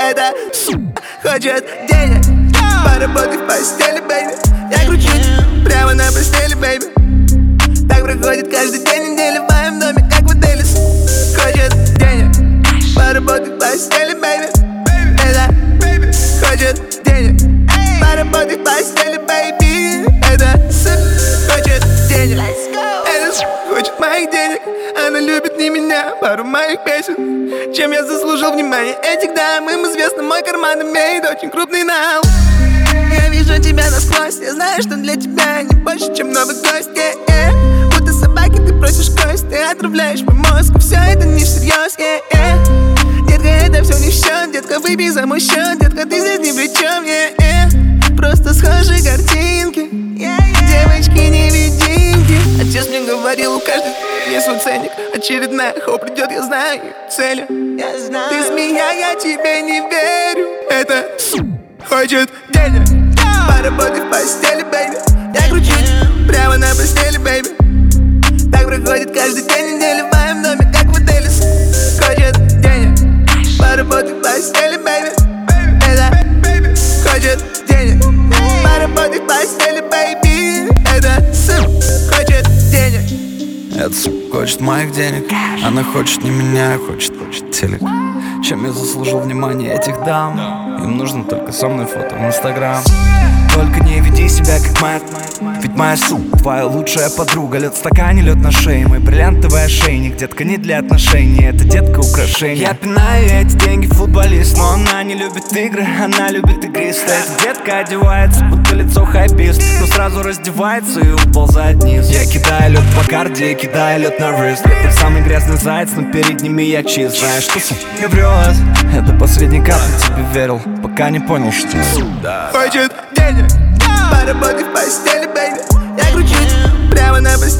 Это хочет денег. Поработай в постели, baby. Я кручусь прямо на постели, baby. Так проходит каждый день недели в моем доме, как в отеле. Хочет денег. Поработай в постели, baby. Это хочет денег. Поработай в постели, baby Хочет моих денег Она любит не меня, пару моих песен Чем я заслужил внимание этих дам Им известно, мой карман имеет очень крупный нал Я вижу тебя насквозь Я знаю, что для тебя не больше, чем новый гость yeah, yeah. Будто собаки ты просишь кость Ты отравляешь мой мозг Все это не всерьез yeah, yeah. Детка, это все не в счет Детка, выпей за мой счет Детка, ты здесь ни при чем yeah, yeah. Просто схожие картинки Девочки мне говорил, у каждой есть свой ценник. Очередная хоп придет, я знаю цели. Я знаю. Ты змея, я тебе не верю. Это хочет денег. Поработай в постели, baby Я кручусь прямо на постели, baby Так проходит каждый день недели в моем доме, как в отеле. Хочет денег. Поработай в постели, baby Это хочет денег. Поработай в постели, baby денег Это хочет моих денег. Она хочет не меня, хочет, хочет телек. Чем я заслужил внимание этих дам Им нужно только со мной фото в инстаграм. Только не веди себя как мать. Ведь моя су, твоя лучшая подруга. Лед в стакане, лед на шее. Мой бриллиантовый ошейник. Детка не для отношений, это детка украшение Я пинаю эти деньги футболист Но она не любит игры, она любит игристы. Эта детка одевается, будто лицо хайпист Но сразу раздевается и уползает вниз Я кидаю лед по карде, кидаю лед на рыст Это самый грязный заяц, но перед ними я чист. Знаешь, что не врет Это последний капли тебе верил пока не понял, что Хочет денег, поработать в постели, бэйби. Я кручусь прямо на постели